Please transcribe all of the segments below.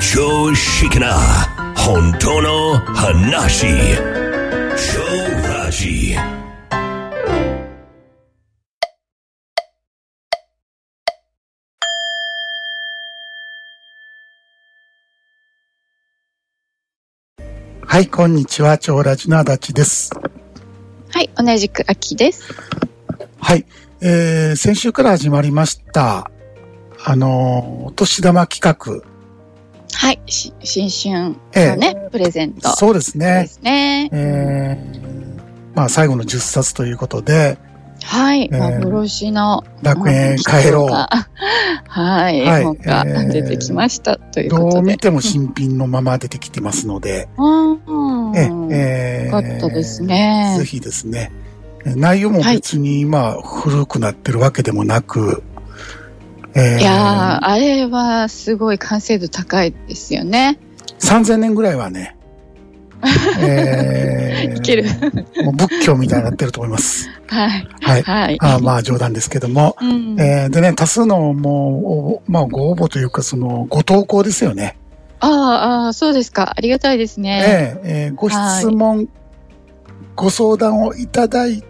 常識な本当の話超ラジはい、こんにちは。超ラジの足立です。はい、同じく秋です。はい、えー、先週から始まりました、あのー、お年玉企画。はい、し新春のね、プレゼント。そうですでね。すね。えー、まあ、最後の10冊ということで、はい、ー幻の楽園帰ろう。はい、はい。本がえー出てきましたというこどう。見ても新品のまま出てきてますので、うん、え、え。よかったですね。ぜひですね、内容も別に、まあ、古くなってるわけでもなく、えーいやー、あれはすごい完成度高いですよね。3000年ぐらいはね、えー いける。もう仏教みたいになってると思います。はい。はい。はい。あまあ冗談ですけども。うん、えーでね、多数のもう、まあご応募というか、その、ご投稿ですよね。あーあー、そうですか。ありがたいですね。えええーご質問、ご相談をいただいた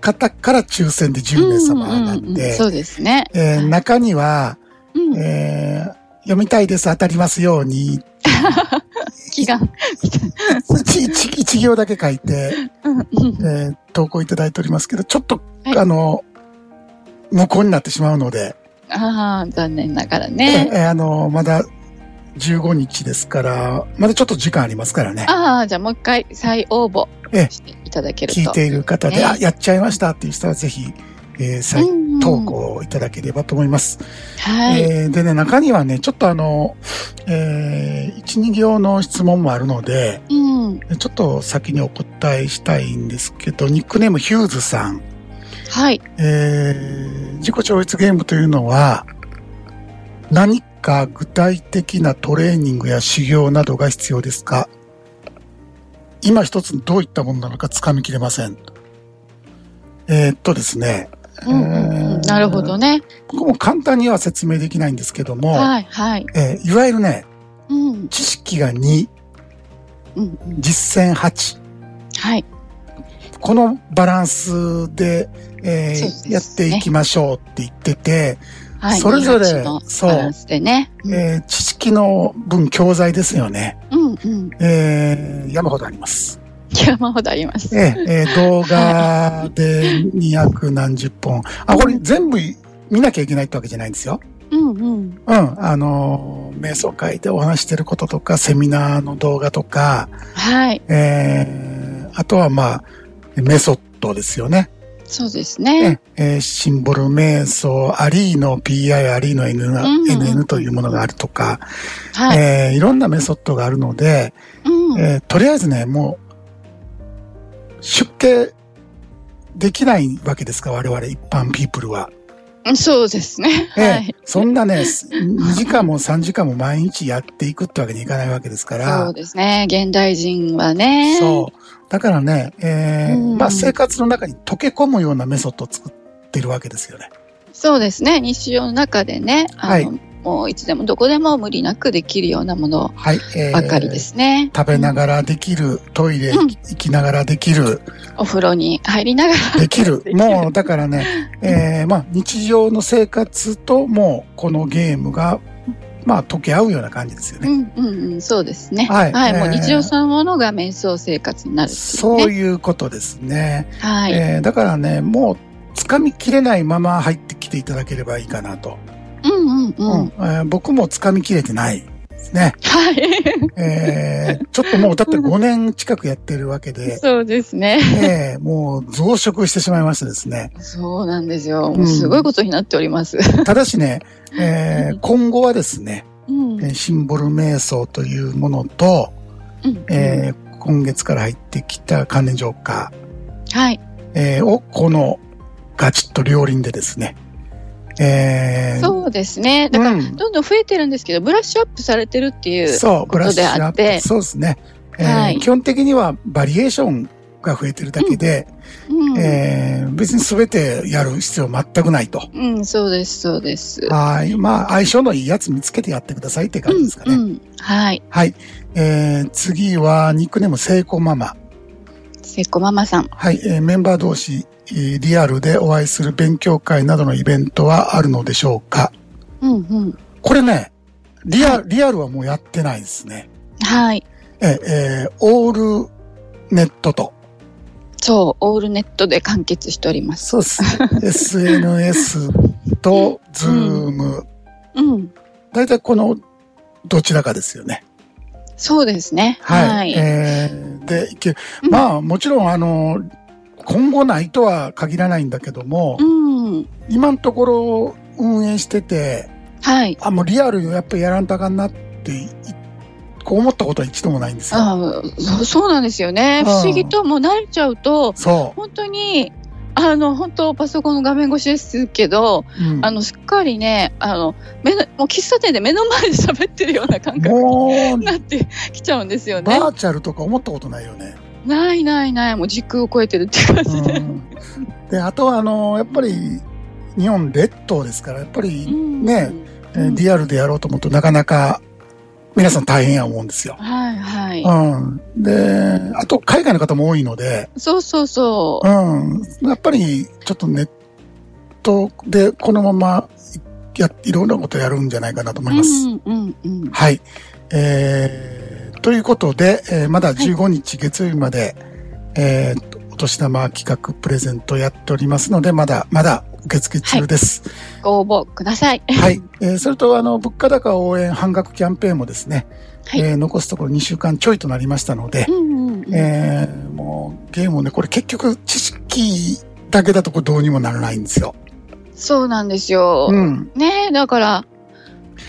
方から抽選で10名様なんうんうんうんで、そうですね。えー中には、うん、えー読みたいです、当たりますように、気が。一一一行だけ書いて、えー投稿いただいておりますけど、ちょっと、はいあの、無効になってしまうので、ああ、残念ながらえね。ーあの、まだ15日ですから、まだちょっと時間ありますからね。ああ、じゃあもう一回再応募ええしていただけると。聞いている方で、ねあ、やっちゃいましたっていう人はぜひ、えー再投稿いただければと思います。はい。えーでね、中にはね、ちょっとあの、えー、1、2行の質問もあるので、うん。ちょっと先にお答えしたいんですけど、ニックネームヒューズさん。はい。えー自己超越ゲームというのは、何か具体的なトレーニングや修行などが必要ですか？今一つどういったものなのか掴みきれません。えーっとですね。うんうんうん。なるほどね。僕も簡単には説明できないんですけども、はい、はい。えーいわゆるね、うん。知識が2、うんうん。実践8。はい。このバランスで、えーでやっていきましょうって言ってて、はい。それぞれ28のそうえー知識の分教材ですよね。うんうん。えー山ほどあります。山ほどあります。えーえー動画で200何十本。あ、これ全部見なきゃいけないってわけじゃないんですよ。うんうん。うん。あのー瞑想会でお話してることとか、セミナーの動画とか、はい。えーあとはまあ、メソッドですよね。そうですね。えーシンボル瞑想、アリーの PI、アリーの N うん NN というものがあるとか、はい。えーいろんなメソッドがあるので、うん。えーとりあえずね、もう、出家できないわけですか、我々一般ピープルは。そうですね。えーはい。そんなね、2時間も3時間も毎日やっていくってわけにいかないわけですから。そうですね。現代人はね。そう。だからね、えーうんまあ生活の中に溶け込むようなメソッドを作ってるわけですよね。そうですね。日常の中でね、あの、はもういつでもどこでも無理なくできるようなものはい。えーばかりですね。食べながらできる、トイレうん行きながらできる、お風呂に入りながら。できる。もう、だからね、えーまあ、日常の生活ともう、このゲームが、まあ、溶け合うような感じですよね。うんうんうん、そうですね。はいえーもう日常そのものが瞑想生活になるっていうそうね。いうことですね。はい。えーだからね、もう、掴みきれないまま入ってきていただければいいかなと。うんうんうん。うんえー僕も掴みきれてないですね。はい。えーちょっともう、だって5年近くやってるわけで、そうですね。えーもう増殖してしまいましてですね。そうなんですよ。もうすごいことになっております。ただしね、えー今後はですね、うん。えーシンボル瞑想というものと、うんえー今月から入ってきた関連浄化、はい。えーをこのガチッと両輪でですね、えーそうですね。だから、うんどんどん増えてるんですけど、ブラッシュアップされてるっていう。そう、ブラッシュアッことであってプ。そうですね。えーはい基本的にはバリエーションが増えてるだけで、うん。えー別に全てやる必要全くないと。うん、そうです、そうです。はい。まあ、相性のいいやつ見つけてやってくださいって感じですかね。うんうんはい。はい。えー次は、ニックネーム、聖子ママ。せっこママさん。はい。えーメンバー同士、えーリアルでお会いする勉強会などのイベントはあるのでしょうか？うんうん。これね、リア、リアルはもうやってないですね。はい。えーえーオールネットと。そう、オールネットで完結しております。そうです。SNS と、ズーム。うん。大体この、どちらかですよね。そうですね。はい。はい。えーで、まあ、もちろん、あの、今後ないとは限らないんだけども、うん。今のところ運営してて、はい。あ、もうリアルやっぱりやらんとあかんなってい、こう思ったことは一度もないんですよ。あそうなんですよね。うん不思議ともう慣れちゃうと、そ本当に、あの、本当パソコンの画面越しですけど、う。うんあの、すっかりね、あの、目の、もう喫茶店で目の前で喋ってるような感覚に、なってきちゃうんですよねバ。ーチャルとか思ったことないよね。ないないない、もう時空を超えてるっていう感じで。うんで、あとは、あの、やっぱり、日本列島ですから、やっぱり、うんねえーリアルでやろうと思うとなかなか、皆さん大変や思うんですよ。はいはい。うん。で、あと、海外の方も多いので、そうそうそうん。やっぱり、ちょっとネットでこのまま、や、いろんなことやるんじゃないかなと思う。います。うんうんうん。はい。えー、ということで、えーまだ15日月曜日まで、えーと、お年玉企画プレゼントやっておりますので、まだ、まだ受付中です。ご応募ください。はい。えーそれと、あの、物価高応援半額キャンペーンもですね、はいえー残すところ2週間ちょいとなりましたのでう、んうんうん。えーもう、ゲームをね、これ結局知識だけだとこれどうにもならないんですよ。そうなんですよ。うん。ねえ、だから、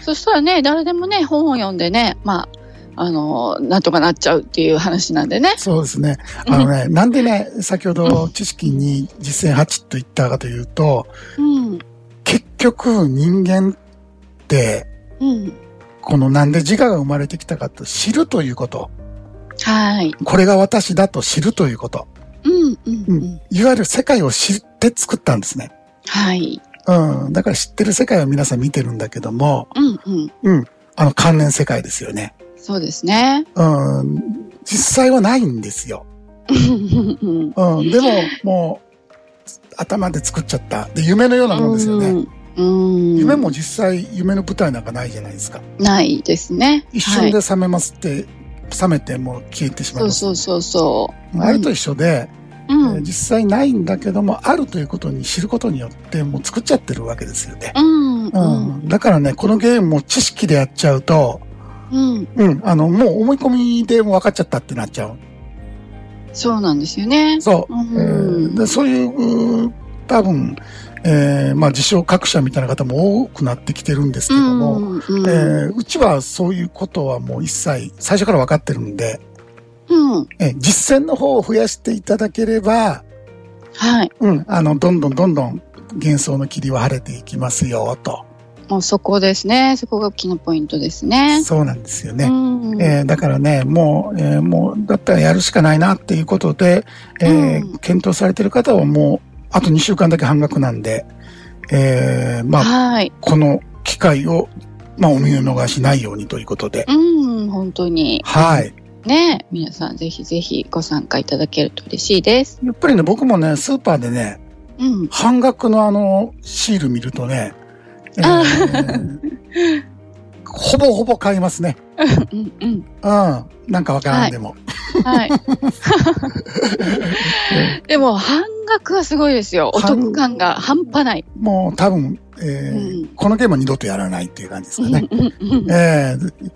そしたらね、誰でもね、本を読んでね、まあ、あの、なんとかなっちゃうっていう話なんでね。そうですね。あのね、なんでね、先ほど知識に実践8と言ったかというと、うん。結局人間って、うん。このなんで自我が生まれてきたかと知るということ。はい。これが私だと知るということ。うんうんううんん。いわゆる世界を知って作ったんですね。はい。うん。だから知ってる世界を皆さん見てるんだけども、うんうん。うん。あの関連世界ですよね。そうですね。うん。実際はないんですよ。う んうん。でも、もう、頭で作っちゃった。で、夢のようなものですよね。うん。夢も実際、夢の舞台なんかないじゃないですか。ないですね。一瞬ではい覚めますって、覚めてもう消えてしまう。そうそうそう。あれと一緒で、うえーん。実際ないんだけども、あるということに知ることによって、もう作っちゃってるわけですよね。うん。ううん。ん。だからね、このゲームも知識でやっちゃうと、うん。うん、あの、もう思い込みで分かっちゃったってなっちゃう。そうなんですよね。そう。うんえーでそういう、多分、えーまあ自称各社みたいな方も多くなってきてるんですけども、うん。うんえーうちはそういうことはもう一切最初から分かってるんで、うん。えー実践の方を増やしていただければ、はい。うん、あの、どんどんどんどん幻想の霧は晴れていきますよ、と。もうそこですね。そこが大きなポイントですね。そうなんですようね。ん。えーだからね、もう、えーもう、だったらやるしかないなっていうことで、えーうん検討されてる方はもう、あと2週間だけ半額なんで、えーまあ、はい。この機会を、まあ、お見逃しないようにということで。うん、本当に。はい。ね皆さんぜひぜひご参加いただけると嬉しいです。やっぱりね、僕もね、スーパーでね、うん。半額のあの、シール見るとね、ほぼほぼ買いますね。うんうん。うん。なんかわからんでも。はい。でも半額はすごいですよ。お得感が半端ない。もう多分、えーうんこのゲームは二度とやらないっていう感じですかね。えー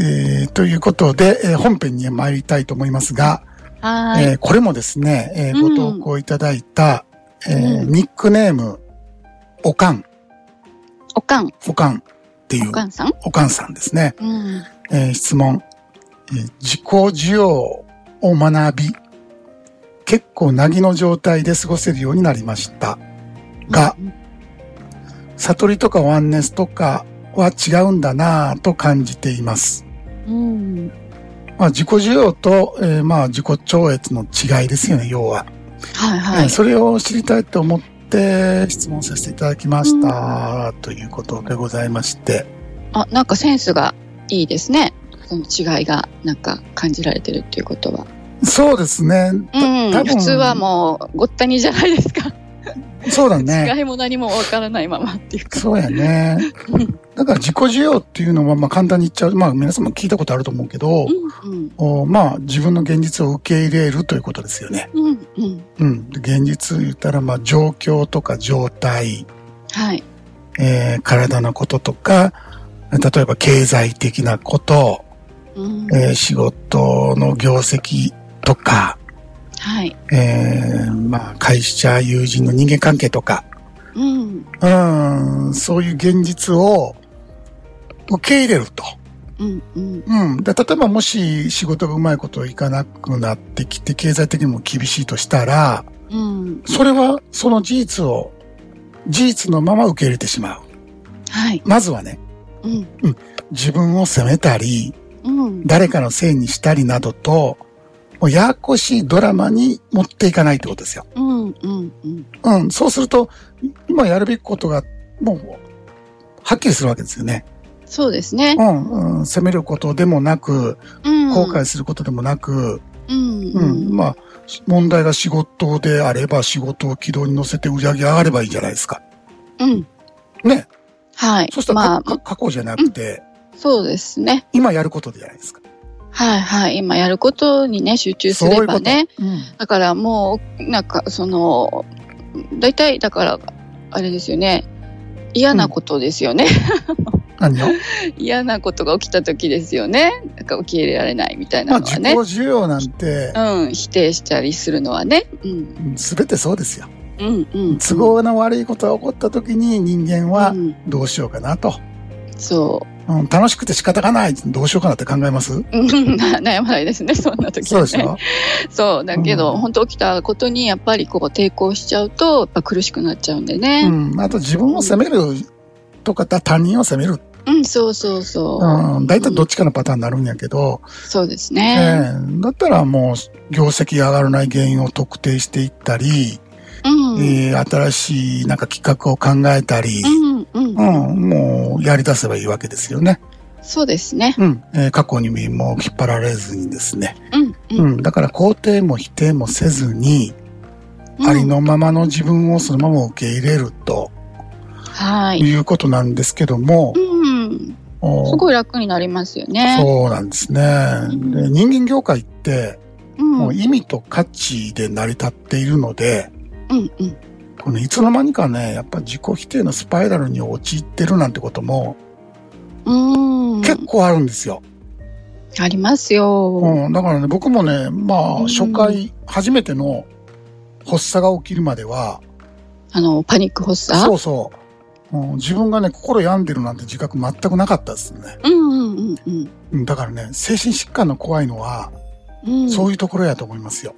えーということで、えー本編に参りたいと思いますが、はい。えーこれもですね、えーうんご投稿いただいた、えーうんニックネーム、おかん、おかん、おかんっていうお、かんさん？おかんさんですね。うん。えー質問、えー自己需要を学び、結構なぎの状態で過ごせるようになりました。が、悟りとかワンネスとかは違うんだなぁと感じています。うん。まあ、自己需要と、えーまあ、自己超越の違いですよね、要は。はいはい。えーそれを知りたいと思って質問させていただきました、ということでございまして。あ、なんかセンスがいいですね。その違いがなんか感じられてるっていうことは。そうですね。うん。普通はもうごったにじゃないですか。そうだね。違いも何もわからないままっていうか。そうやね。だから自己需要っていうのは、まあ簡単に言っちゃう。まあ皆さんも聞いたことあると思うけど、うんうんおまあ自分の現実を受け入れるということですよね。うんうん。うん。で現実言ったら、まあ状況とか状態、はい。えー体のこととか、例えば経済的なこと、うんえー仕事の業績とか、はい。えーまあ会社、友人の人間関係とか、うん。うん、そういう現実を受け入れると。うんうん。うん。で、例えばもし仕事がうまいこといかなくなってきて、経済的にも厳しいとしたら、うん。それはその事実を、事実のまま受け入れてしまう。はい。まずはね、うん。自分を責めたり、うん。誰かのせいにしたりなどと、もうややこしいドラマに持っていかないってことですよ。うん。うん。うん。うん。そうすると、今やるべきことが、もう、はっきりするわけですよね。そうですね。うん、うん。責めることでもなく、うん。後悔することでもなく、うん。う。うんん。まあ、問題が仕事であれば仕事を軌道に乗せて売り上げ上がればいいじゃないですか。うん。ね。はい。そしたら、まあ、か過去じゃなくて、そうですね。今やることじゃないですか。はいはい。今やることにね、集中す。ればね。うん。だからもう、なんか、その、大体、だから、あれですよね。嫌なことですよね。何を？嫌なことが起きた時ですよね。なんか受け入れられないみたいまあ、自己なのはね。需要なんて、うん、否定したりするのはね。うん。すべてそうですよ。うん、うん。都合の悪いことが起こった時に人間はうんどうしようかなと。そうん、楽しくて仕方がない。どうしようかなって考えます？悩まないですね、そんな時は、ね。そうでしょ？そう、だけど、うん本当起きたことにやっぱりこう抵抗しちゃうと、やっぱ苦しくなっちゃうんでうね。ん。あと自分を責めるとか他人を責める。うん、そうそうそう。うん。大体どっちかのパターンになるんやけど、そうですえね。えだったらもう業績が上がらない原因を特定していったり、うん。えー新しいなんか企画を考えたり、うん、うん、うん、もうやり出せばいいわけですよね。そうですね。うん。えー過去にも引っ張られずにですね。うん、う。うんん。だから肯定も否定もせずに、ありのままの自分をそのまま受け入れるとはい。いうことなんですけども、うん。おすごい楽になりますよね。そうなんですね。で人間業界って、うん。もう意味と価値で成り立っているので、うん、うん。このいつの間にかね、やっぱ自己否定のスパイラルに陥ってるなんてこともうん。結構あるんですよ。ありますよ。うん、だからね、僕もね、まあ、うん初回、初めての発作が起きるまでは、あの、パニック発作？そうそう、うん、自分がね、心病んでるなんて自覚全くなかったですね。うんうんうんうん。うんだからね、精神疾患の怖いのは、うん、そういうところやと思いますよ。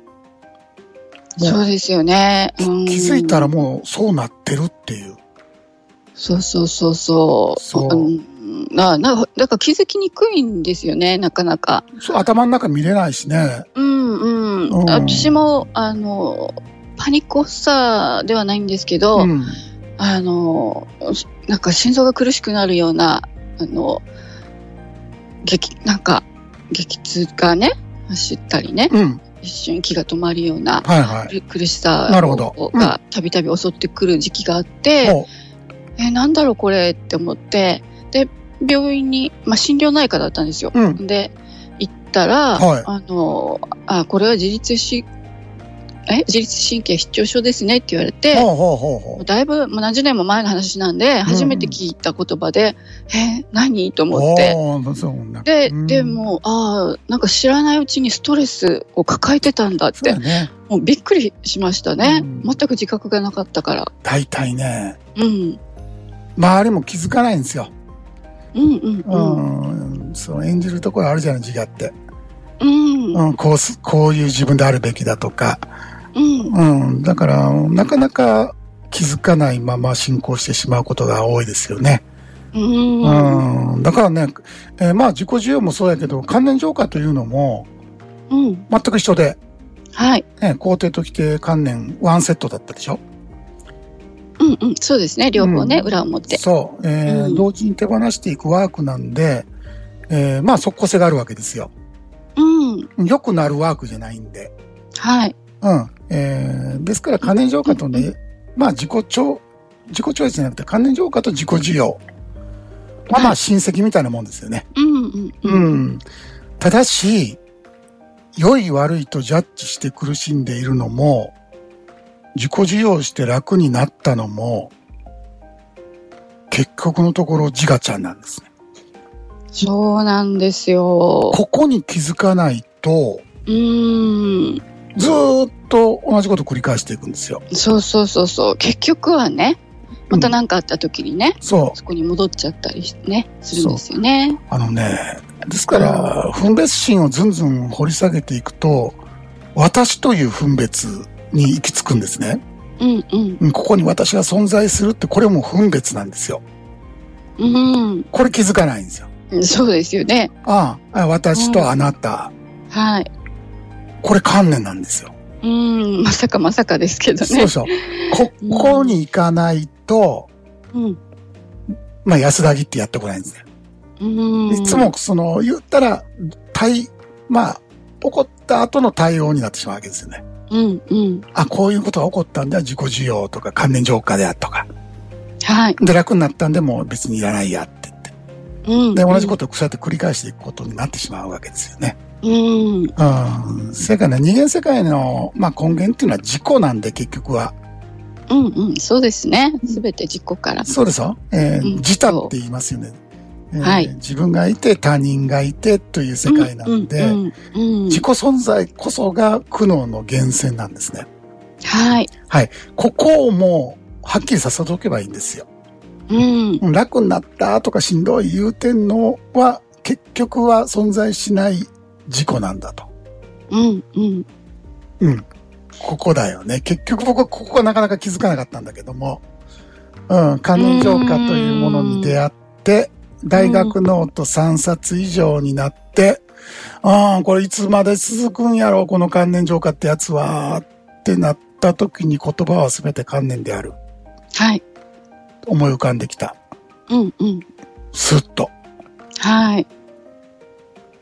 そうですよね。うん気づいたらもうそうなってるっていう。そうそうそうそう。そうんななだから気づきにくいんですよね、なかなか。そう頭の中見れないしね。うんうん。うん私も、あの、パニック発作ではないんですけど、うん。あの、なんか心臓が苦しくなるような、あの、激、なんか、激痛がね、走ったりね、うん。一瞬息が止まるような。苦しさがたびたび襲ってくる時期があって、もえ、なんだろうこれって思って、で、病院に、まあ、心療内科だったんですよ。う、うん。で、行ったら、はいあの、あ、これは自律し、え自律神経失調症ですねって言われて、ほうほうほうほう。だいぶもう何十年も前の話なんで、初めて聞いた言葉で、え、何？と思って。で、うんでも、ああ、なんか知らないうちにストレスを抱えてたんだってね。もうびっくりしましたね。うん全く自覚がなかったから。大体ね、うん。周りも気づかないんですよ。うんうんううん。ん。そう、演じるところあるじゃない、自我って。うん。うん、こうす、こういう自分であるべきだとか。うん。うん。だから、なかなか気づかないまま進行してしまうことが多いですよね。うん。うん。うん、だからね、えーまあ自己需要もそうやけど、関連浄化というのもうん。全く一緒で、はい。ね、肯定と規定関連ワンセットだったでしょ？うんうん。そうですね。両方ね、うん裏表。そう、えーうん同時に手放していくワークなんで、えーまあ即効性があるわけですよ。うん。良くなるワークじゃないんで。はい。うん。えーですから関連浄化とね、まあ自己調、自己調律じゃなくて関連浄化と自己需要。まあまあ親戚みたいなもんですよね。うんうんううん。ん。ただし、良い悪いとジャッジして苦しんでいるのも、自己需要して楽になったのも、結局のところ自我ちゃんなんですね。そうなんですよ。ここに気づかないと、うーん。ずーっと同じこと繰り返していくんですよ。そうそうそうそう。結局はね、また何かあった時にね、そう。そこに戻っちゃったりね、するんですよね。あのね、ですから、分別心をずんずん掘り下げていくと、私という分別に行き着くんですね。うんうん。うんここに私が存在するって、これも分別なんですよ。うん。これ気づかないんですよ。そうですよね。ああ、私とあなた。はい。これ観念なんですよ。うん。まさかまさかですけどね。そうそう。ここに行かないと、うん。まあ安らぎってやってこないんですね。うん。いつもその、言ったら、対、まあ、起こった後の対応になってしまうわけですよね。うんうん。あ、こういうことが起こったんだ、自己需要とか関連浄化であるとか。はい。で、楽になったんでもう別にいらないやって言って。うん。で、同じことをそうやって繰り返していくことになってしまうわけですよね。と。うん。うん。それからね、二元世界の、まあ、根源っていうのは自己なんで、結局は。うんうん。そうですね。すべて自己から。そうでしょ？えーうん自他って言いますよね。えーはい自分がいて、他人がいてという世界なんで、うんうんうん自己存在こそが苦悩の源泉なんですね。はい。ここをもう、はっきりさせておけばいいんですよ。うん。うん楽になったとかしんどい言うてんのは、結局は存在しない自己なんだと。うんうん。うん。ここだよね。結局僕はここがなかなか気づかなかったんだけども、うん、関連浄化というものに出会って、大学ノート3冊以上になって、ああ、これいつまで続くんやろう、この関連浄化ってやつは、ってなった時に言葉は全て関連である。はい。思い浮かんできた。うんうん。スッと。はい。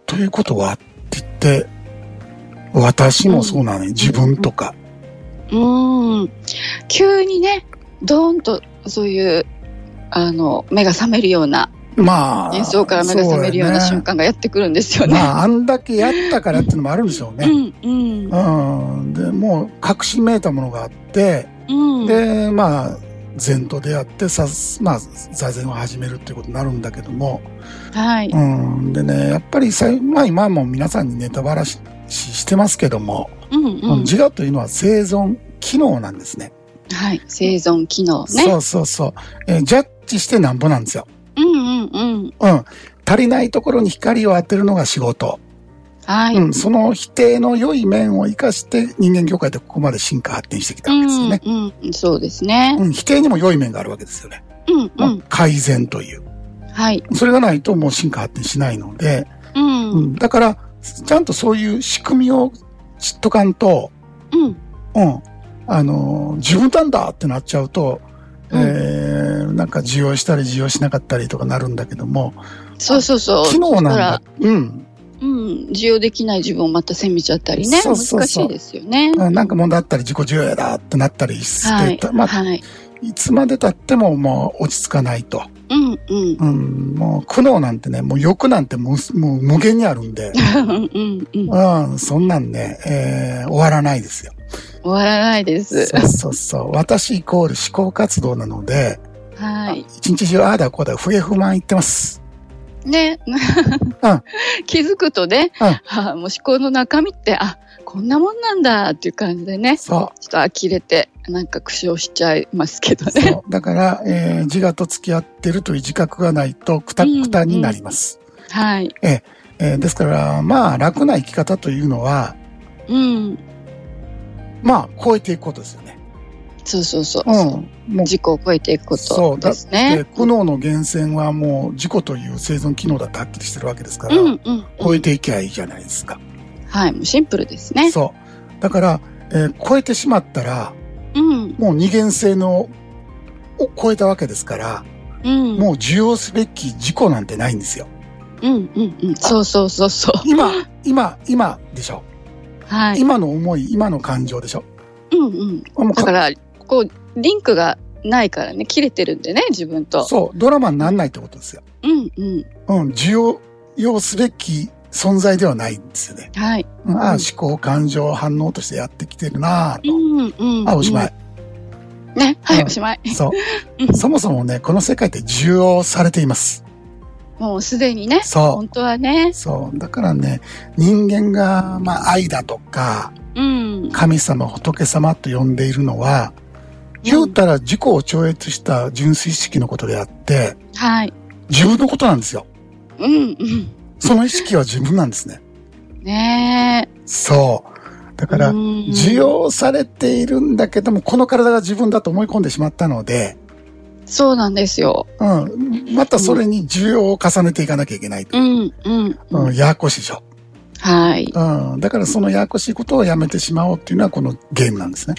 ということは私もそうなのよ。自分とか。うん。急にね、ドーンとそういう、あの、目が覚めるような、まあ。演奏から目が覚めるような瞬間。間がやってくるんですよね。まあ、あんだけやったからっていうのもあるんでしょうね。うんうん。うん。で、もう、確信めいたものがあって、うん。で、まあ、禅と出会ってさ、まあ、座禅を始めるっていうことになるんだけども、はい。うん。でね、やっぱりさ、まあ今も皆さんにネタバラししてますけども、うんうん。自我というのは生存機能なんですね。はい。生存機能ね。そうそうそう。えージャッジしてなんぼなんですよ。うんうんうん。うん。足りないところに光を当てるのが仕事。はい。うん。その否定の良い面を生かして人間業界でここまで進化発展してきたわけですよね。うんうん。そうですね。うん。否定にも良い面があるわけですよね。うんうまあん。改善という。はい。それがないともう進化発展しないので、うん。うん。うん。だから、ちゃんとそういう仕組みを知っとかんと、うん。あの、自分なんだってなっちゃうと、うんえー、なんか需要したり需要しなかったりとかなるんだけども、そうそうそう。機能なんだ。うん。うん。需要できない自分をまた責めちゃったりね。そうそうそう難しいですよね。あなんか問題あったり自己需要やだってなったりして、はい。まあ、はい。いつまで経ってももう落ち着かないと。うんうん。うん、もう苦悩なんてね、もう欲なんてもうもう無限にあるんで、うんうんうん。うん、そんなんね、えー終わらないですよ。終わらないです。そうそうそう。私イコール思考活動なので、はい。一日中ああだこうだ不平不満言ってます。ね。うん 気づくとね、うんあもう思考の中身って、あ、こんなもんなんだっていう感じでね、そちょっと呆れて、なんか苦笑しちゃいますけどう。ね。そう。だから、えー自我と付き合ってるという自覚がないとくたくたになります。はい。えーですから、まあ、楽な生き方というのは、うん。まあ、超えていくことですよね。そうそうそう。うん。そうもう、自己を超えていくこそう、だっとですねて。苦悩の源泉はもう自己という生存機能だってはっきりしてるわけですから、うんうん。超えていけばいいじゃないですか。はい、もうシンプルですね。そう。だから、えー超えてしまったら、うん。もう二元性の、を超えたわけですから、うん。もう受容すべき事故なんてないんですよ。うんうんうん。そうそうそうそう。今、今、今でしょ。はい。今の思い、今の感情でしょ。うんうん。だから、こう、リンクがないからね、切れてるんでね、自分と。そう、ドラマになんないってことですよ。うんうん。うん、受容要すべき存在ではないんですよね。はい。うんああ、うん思考、感情、反応としてやってきてるなぁと。うんうん。あ、おしまい。い。ね、はい、うんおしまい。そう う。んそもそもね、この世界って受容されています。もうすでにね、そ本当はねう。。そう。だからね、人間が、まあ、愛だとか、うん。神様、仏様と呼んでいるのは、言うたら自己を超越した純粋意識のことであって、はい。自分のことなんですよ。うんうん。その意識は自分なんですね。ねそう。だえ。から、うん受容されているんだけども、この体が自分だと思い込んでしまったので、そうなんですよ。うん。またそれに需要を重ねていかなきゃいけないとう。んうん。うん、ややこしいでしょ。はい。うん。だからそのややこしいことをやめてしまおうっていうのはこのゲームなんですね。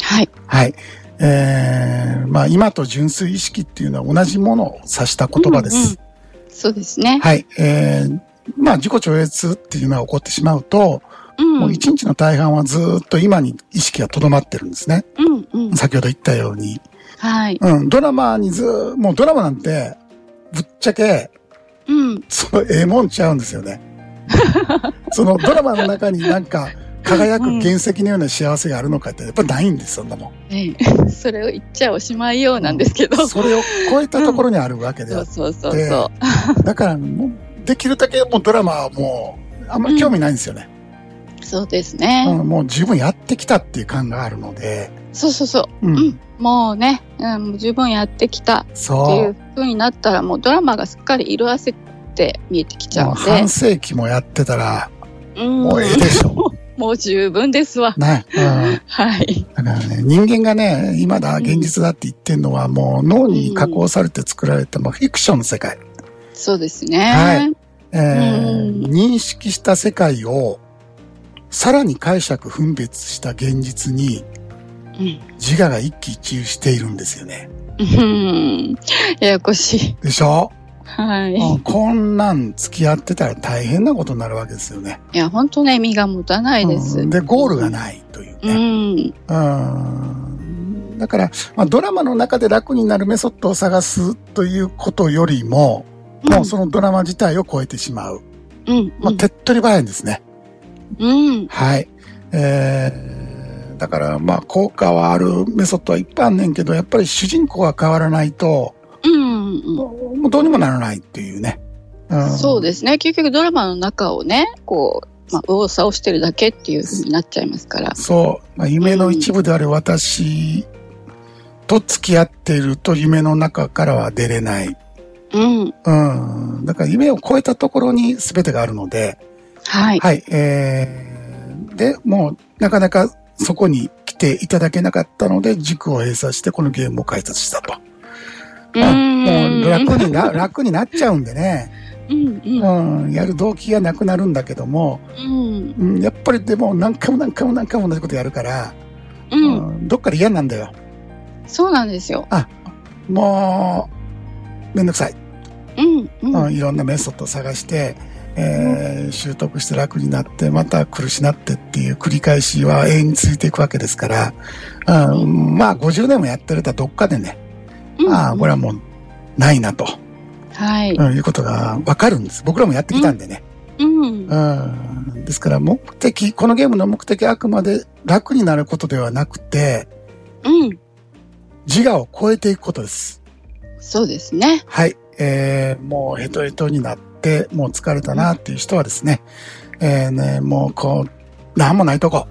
はい。はい。えー、まあ今と純粋意識っていうのは同じものを指した言葉です。うんうんそうですね。はい。えー、まあ自己超越っていうのが起こってしまうと、うん。もう一日の大半はずーっと今に意識が留まってるんですね。うんうん。先ほど言ったように。はい。うん。ドラマにずー、もうドラマなんて、ぶっちゃけ、うん。そのええもんちゃうんですよね。そのドラマの中になんか輝く原石のような幸せがあるのかってやっぱないんです、そんなもん。ええ それを言っちゃおしまいようなんですけど。それを超えたところにあるわけであって、そうそうそうそう。だからもうできるだけもうドラマはもうあんまり興味ないんですよね。そうですね。うんもう十分やってきたっていう感があるので、そうそうそう。うんうん。もうね、うん、十分やってきたってそういう。風になったら、もうドラマがすっかり色あせて見えてきちゃもううんで半。世紀もやってたら、うん。もうええでしょ。もう十分ですわ。ね。うんはい。だからね、人間がね、今だ、現実だって言ってるのは、もう脳に加工されて作られた、もうフィクションの世界。そうですね。はいえーうん認識した世界を、さらに解釈分別した現実に、うん。自我が一喜一憂しているんですよね。うん。ややこしい。でしょ、はい。うんこんなん付き合ってたら大変なことになるわけですよね。いや、本当ね、身が持たないです。うんで、ゴールがないといううね。ん。うんだから、まあ、ドラマの中で楽になるメソッドを探すということよりも、もうそのドラマ自体を超えてしまう。うん。まあ、手っ取り早いんですね。うん。はい。えー、だから、まあ、効果はあるメソッドはいっぱいあんねんけど、やっぱり主人公が変わらないと、うん。もうもうどうにもならないっていうね。うん、そうですね。結局ドラマの中をね、こう、まあ、右往左往してるだけっていう風になっちゃいますから。そう。まあ、夢の一部である私と付き合っていると夢の中からは出れない。うん。うん。だから夢を超えたところに全てがあるので、はい。はい。えー、で、もうなかなかそこに来ていただけなかったので、塾を閉鎖してこのゲームを開発したと。あもう楽にな、楽になっちゃうんでね。うんうんうん。やる動機がなくなるんだけども、うんうん、やっぱりでも何回も何回も何回も同じことやるから、うんうんどっかで嫌なんだよ。そうなんですよ。もう、めんどくさい。うんうんうん、いろんなメソッドを探して、えー習得して楽になって、また苦しなってっていう繰り返しは永遠に続いていくわけですから、うん、まあ50年もやってるとどっかでね、うんああ、これはもうないなと、はい。うん、いうことがわかるんです。僕らもやってきたんでね。うんうん、ですから目的、このゲームの目的はあくまで楽になることではなくて、うん自我を超えていくことです。そうですね。はい。えー、もうヘトヘトになって、もう疲れたなっていう人はですね、えーね、もうこう、なんもないとこ、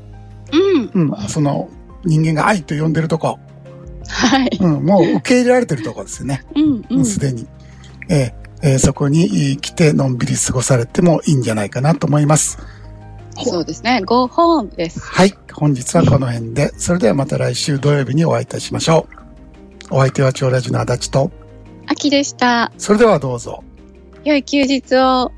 うんうん、その人間が愛と呼んでるとこ、はい。うん、もう受け入れられてるとこですよね。うんすでに。えーえーそこに来てのんびり過ごされてもいいんじゃないかなと思います。そうですね。5本です。はい。本日はこの辺で、それではまた来週土曜日にお会いいたしましょう。お相手は超ラジの足立と、秋でした。それではどうぞ。良い休日を。